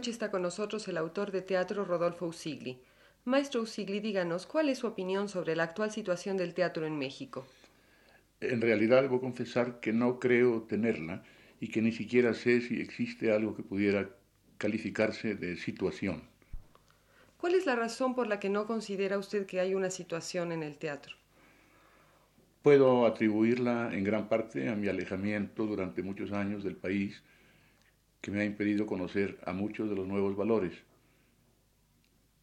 Noche está con nosotros el autor de teatro Rodolfo Usigli. Maestro Usigli, díganos, ¿cuál es su opinión sobre la actual situación del teatro en México? En realidad debo confesar que no creo tenerla y que ni siquiera sé si existe algo que pudiera calificarse de situación. ¿Cuál es la razón por la que no considera usted que hay una situación en el teatro? Puedo atribuirla en gran parte a mi alejamiento durante muchos años del país, que me ha impedido conocer a muchos de los nuevos valores.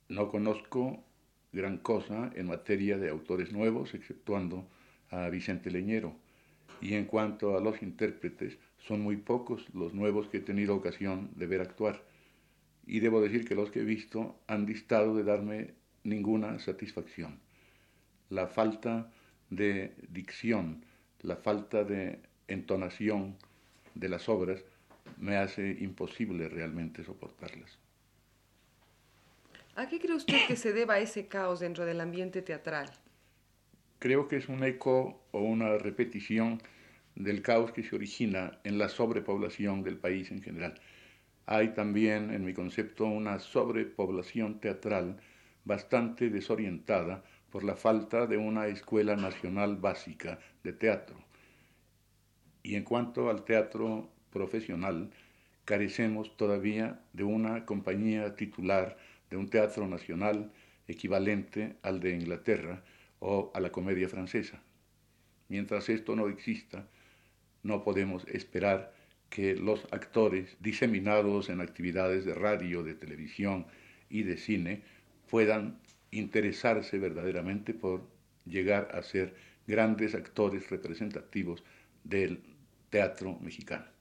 No conozco gran cosa en materia de autores nuevos, exceptuando a Vicente Leñero. Y en cuanto a los intérpretes, son muy pocos los nuevos que he tenido ocasión de ver actuar. Y debo decir que los que he visto han distado de darme ninguna satisfacción. La falta de dicción, la falta de entonación de las obras me hace imposible realmente soportarlas. ¿A qué cree usted que se deba ese caos dentro del ambiente teatral? Creo que es un eco o una repetición del caos que se origina en la sobrepoblación del país en general. Hay también, en mi concepto, una sobrepoblación teatral bastante desorientada por la falta de una escuela nacional básica de teatro. Y en cuanto al teatro profesional, carecemos todavía de una compañía titular de un teatro nacional equivalente al de Inglaterra o a la comedia francesa. Mientras esto no exista, no podemos esperar que los actores diseminados en actividades de radio, de televisión y de cine puedan interesarse verdaderamente por llegar a ser grandes actores representativos del teatro mexicano.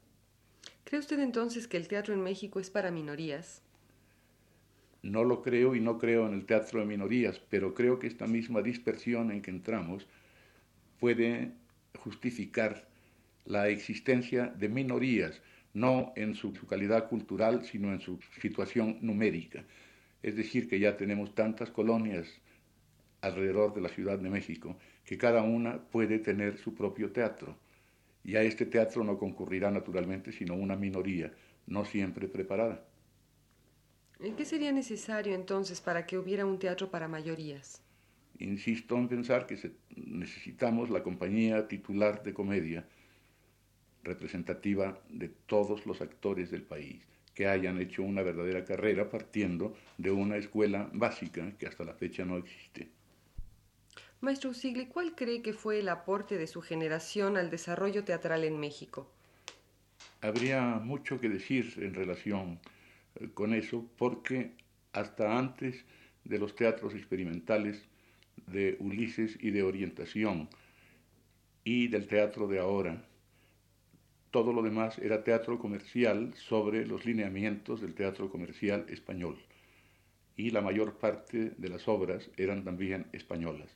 ¿Cree usted entonces que el teatro en México es para minorías? No lo creo y no creo en el teatro de minorías, pero creo que esta misma dispersión en que entramos puede justificar la existencia de minorías, no en su, calidad cultural, sino en su situación numérica. Es decir, que ya tenemos tantas colonias alrededor de la Ciudad de México que cada una puede tener su propio teatro. Y a este teatro no concurrirá naturalmente sino una minoría, no siempre preparada. ¿En qué sería necesario entonces para que hubiera un teatro para mayorías? Insisto en pensar que necesitamos la compañía titular de comedia representativa de todos los actores del país que hayan hecho una verdadera carrera partiendo de una escuela básica que hasta la fecha no existe. Maestro Usigli, ¿cuál cree que fue el aporte de su generación al desarrollo teatral en México? Habría mucho que decir en relación eh, con eso porque hasta antes de los teatros experimentales de Ulises y de orientación y del teatro de ahora, todo lo demás era teatro comercial sobre los lineamientos del teatro comercial español. Y la mayor parte de las obras eran también españolas.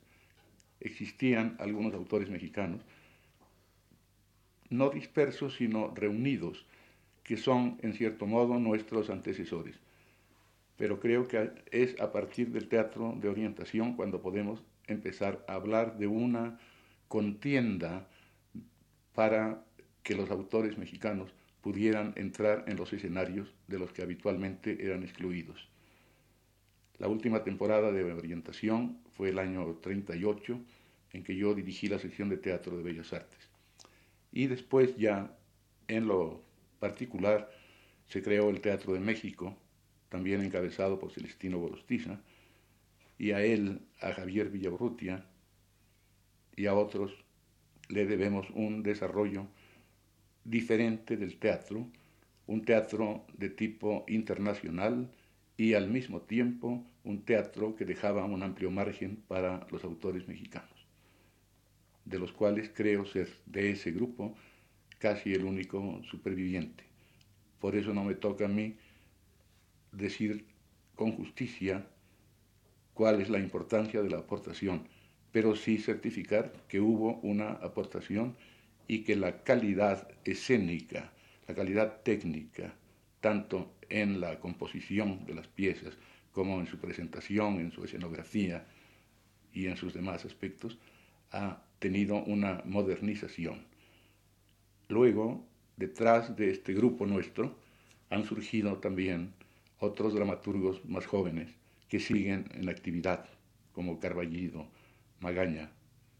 Existían algunos autores mexicanos, no dispersos, sino reunidos, que son, en cierto modo, nuestros antecesores. Pero creo que es a partir del teatro de orientación cuando podemos empezar a hablar de una contienda para que los autores mexicanos pudieran entrar en los escenarios de los que habitualmente eran excluidos. La última temporada de orientación fue el año 38, en que yo dirigí la sección de teatro de Bellas Artes. Y después ya, en lo particular, se creó el Teatro de México, también encabezado por Celestino Borostiza, y a él, a Javier Villaurrutia y a otros le debemos un desarrollo diferente del teatro, un teatro de tipo internacional y al mismo tiempo un teatro que dejaba un amplio margen para los autores mexicanos, de los cuales creo ser de ese grupo casi el único superviviente. Por eso no me toca a mí decir con justicia cuál es la importancia de la aportación, pero sí certificar que hubo una aportación y que la calidad escénica, la calidad técnica, tanto en la composición de las piezas como en su presentación, en su escenografía y en sus demás aspectos, ha tenido una modernización. Luego, detrás de este grupo nuestro, han surgido también otros dramaturgos más jóvenes que siguen en actividad, como Carballido, Magaña,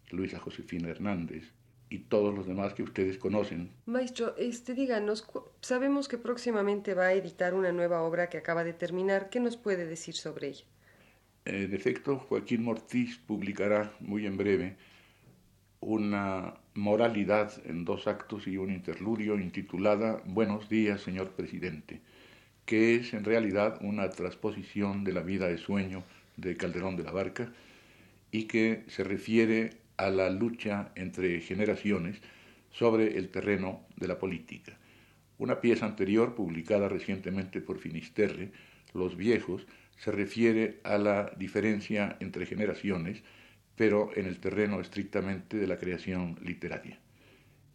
Luisa Josefina Hernández, y todos los demás que ustedes conocen. Maestro, este, díganos, sabemos que próximamente va a editar una nueva obra que acaba de terminar. ¿Qué nos puede decir sobre ella? En efecto, Joaquín Mortiz publicará muy en breve una moralidad en dos actos y un interludio intitulada Buenos días, señor presidente, que es en realidad una transposición de la vida de sueño de Calderón de la Barca y que se refiere a la lucha entre generaciones sobre el terreno de la política. Una pieza anterior, publicada recientemente por Finisterre, Los Viejos, se refiere a la diferencia entre generaciones, pero en el terreno estrictamente de la creación literaria,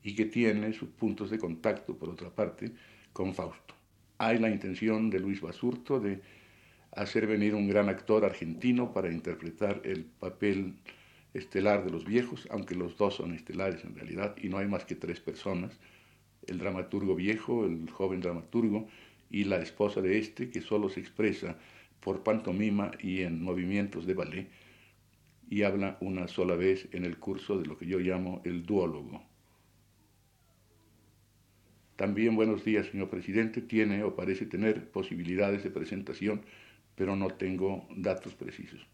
y que tiene sus puntos de contacto, por otra parte, con Fausto. Hay la intención de Luis Basurto de hacer venir un gran actor argentino para interpretar el papel estelar de los viejos, aunque los dos son estelares en realidad, y no hay más que tres personas, el dramaturgo viejo, el joven dramaturgo, y la esposa de este, que solo se expresa por pantomima y en movimientos de ballet, y habla una sola vez en el curso de lo que yo llamo el duólogo. También Buenos días, señor presidente, tiene o parece tener posibilidades de presentación, pero no tengo datos precisos.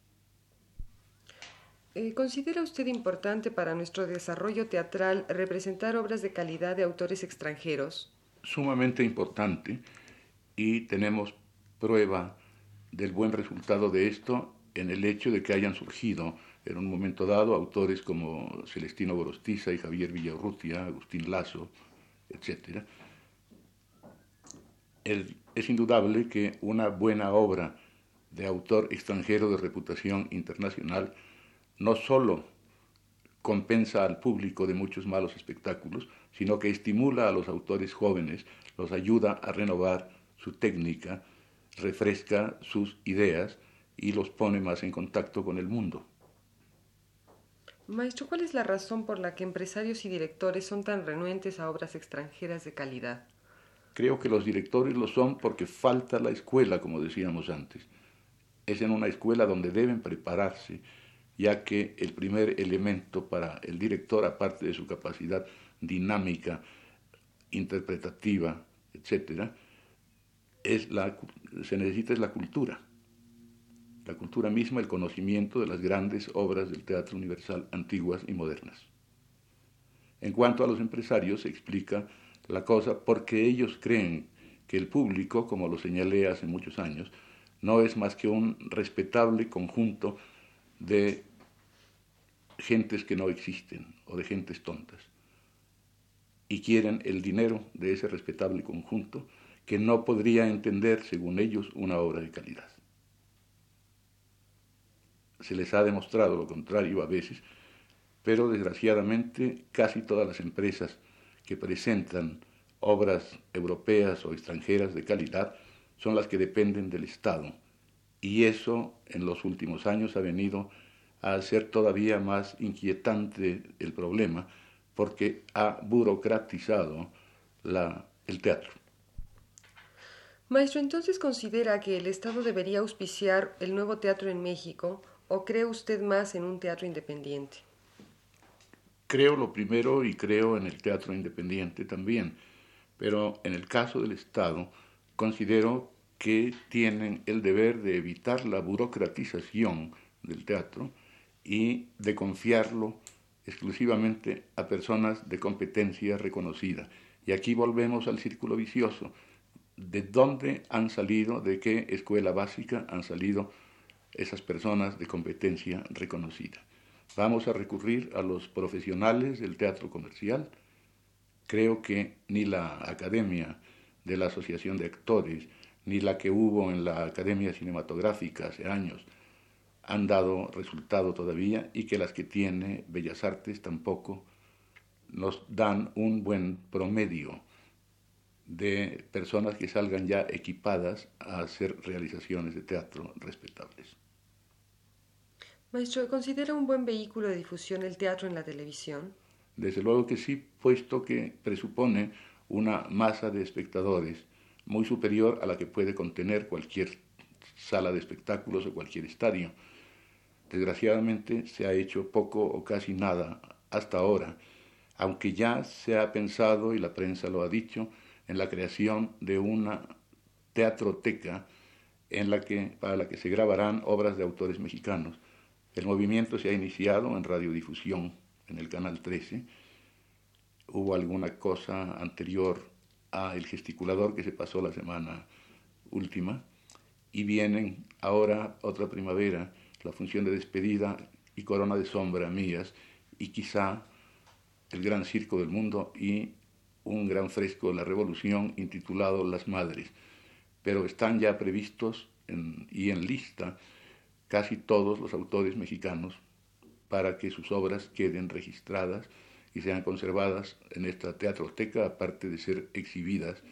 Eh, ¿Considera usted importante para nuestro desarrollo teatral representar obras de calidad de autores extranjeros? Sumamente importante y tenemos prueba del buen resultado de esto en el hecho de que hayan surgido en un momento dado autores como Celestino Gorostiza y Javier Villarrutia, Agustín Lazo, etc. es indudable que una buena obra de autor extranjero de reputación internacional no solo compensa al público de muchos malos espectáculos, sino que estimula a los autores jóvenes, los ayuda a renovar su técnica, refresca sus ideas y los pone más en contacto con el mundo. Maestro, ¿cuál es la razón por la que empresarios y directores son tan renuentes a obras extranjeras de calidad? Creo que los directores lo son porque falta la escuela, como decíamos antes. Es en una escuela donde deben prepararse ya que el primer elemento para el director, aparte de su capacidad dinámica, interpretativa, etc., es la, se necesita es la cultura. La cultura misma, el conocimiento de las grandes obras del teatro universal antiguas y modernas. En cuanto a los empresarios, se explica la cosa porque ellos creen que el público, como lo señalé hace muchos años, no es más que un respetable conjunto de gentes que no existen o de gentes tontas. Y quieren el dinero de ese respetable conjunto que no podría entender, según ellos, una obra de calidad. Se les ha demostrado lo contrario a veces, pero desgraciadamente casi todas las empresas que presentan obras europeas o extranjeras de calidad son las que dependen del Estado. Y eso en los últimos años ha venido a hacer todavía más inquietante el problema porque ha burocratizado la, el teatro. Maestro, entonces considera que el Estado debería auspiciar el nuevo teatro en México o cree usted más en un teatro independiente? Creo lo primero y creo en el teatro independiente también, pero en el caso del Estado considero que tienen el deber de evitar la burocratización del teatro y de confiarlo exclusivamente a personas de competencia reconocida. Y aquí volvemos al círculo vicioso. de dónde han salido, de qué escuela básica han salido esas personas de competencia reconocida. Vamos a recurrir a los profesionales del teatro comercial. Creo que ni la Academia de la Asociación de Actores, ni la que hubo en la Academia Cinematográfica hace años, han dado resultado todavía y que las que tiene Bellas Artes tampoco nos dan un buen promedio de personas que salgan ya equipadas a hacer realizaciones de teatro respetables. Maestro, ¿considera un buen vehículo de difusión el teatro en la televisión? Desde luego que sí, puesto que presupone una masa de espectadores muy superior a la que puede contener cualquier sala de espectáculos o cualquier estadio. Desgraciadamente se ha hecho poco o casi nada hasta ahora, aunque ya se ha pensado, y la prensa lo ha dicho, en la creación de una teatroteca en la que, para la que se grabarán obras de autores mexicanos. El movimiento se ha iniciado en radiodifusión, en el Canal 13. Hubo alguna cosa anterior a El gesticulador que se pasó la semana última. Y vienen ahora otra primavera, la función de despedida y corona de sombra mías, y quizá el gran circo del mundo y un gran fresco de la revolución intitulado Las Madres. Pero están ya previstos y en lista casi todos los autores mexicanos para que sus obras queden registradas y sean conservadas en esta teatroteca, aparte de ser exhibidas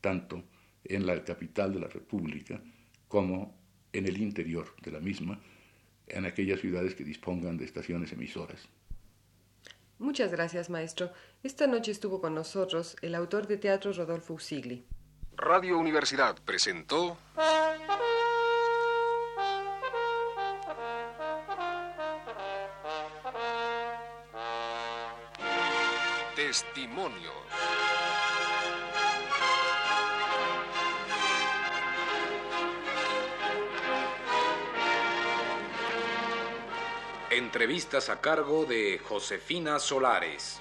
tanto en la capital de la República como en el interior de la misma, en aquellas ciudades que dispongan de estaciones emisoras. Muchas gracias, maestro. Esta noche estuvo con nosotros el autor de teatro Rodolfo Usigli. Radio Universidad presentó Testimonios. Entrevistas a cargo de Josefina Solares.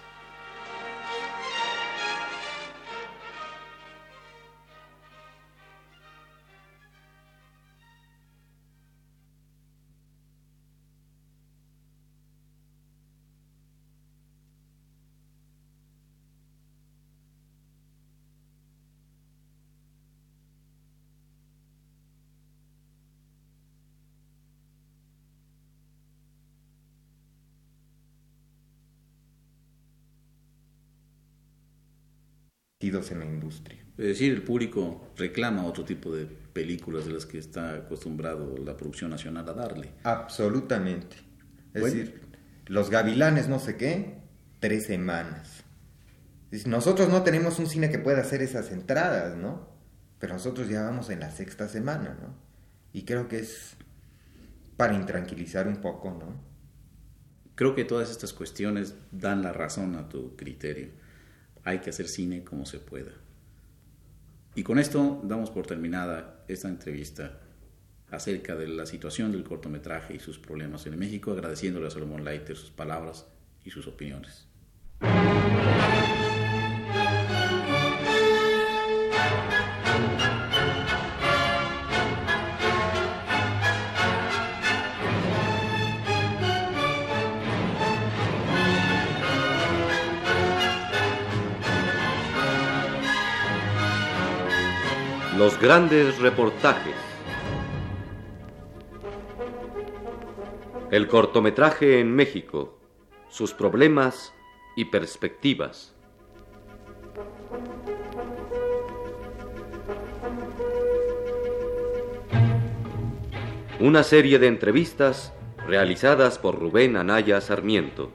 En la industria. Es decir, el público reclama otro tipo de películas de las que está acostumbrado la producción nacional a darle. Absolutamente. Es decir, los gavilanes no sé qué, tres semanas. Nosotros no tenemos un cine que pueda hacer esas entradas, ¿no? Pero nosotros ya vamos en la sexta semana, ¿no? Y creo que es para intranquilizar un poco, ¿no? Creo que todas estas cuestiones dan la razón a tu criterio hay que hacer cine como se pueda. Y con esto damos por terminada esta entrevista acerca de la situación del cortometraje y sus problemas en México, agradeciéndole a Solomon Leiter sus palabras y sus opiniones. Los grandes reportajes. El cortometraje en México, sus problemas y perspectivas. Una serie de entrevistas realizadas por Rubén Anaya Sarmiento.